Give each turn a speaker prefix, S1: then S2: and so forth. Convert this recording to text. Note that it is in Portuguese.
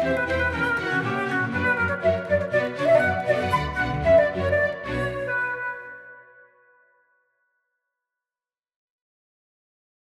S1: Música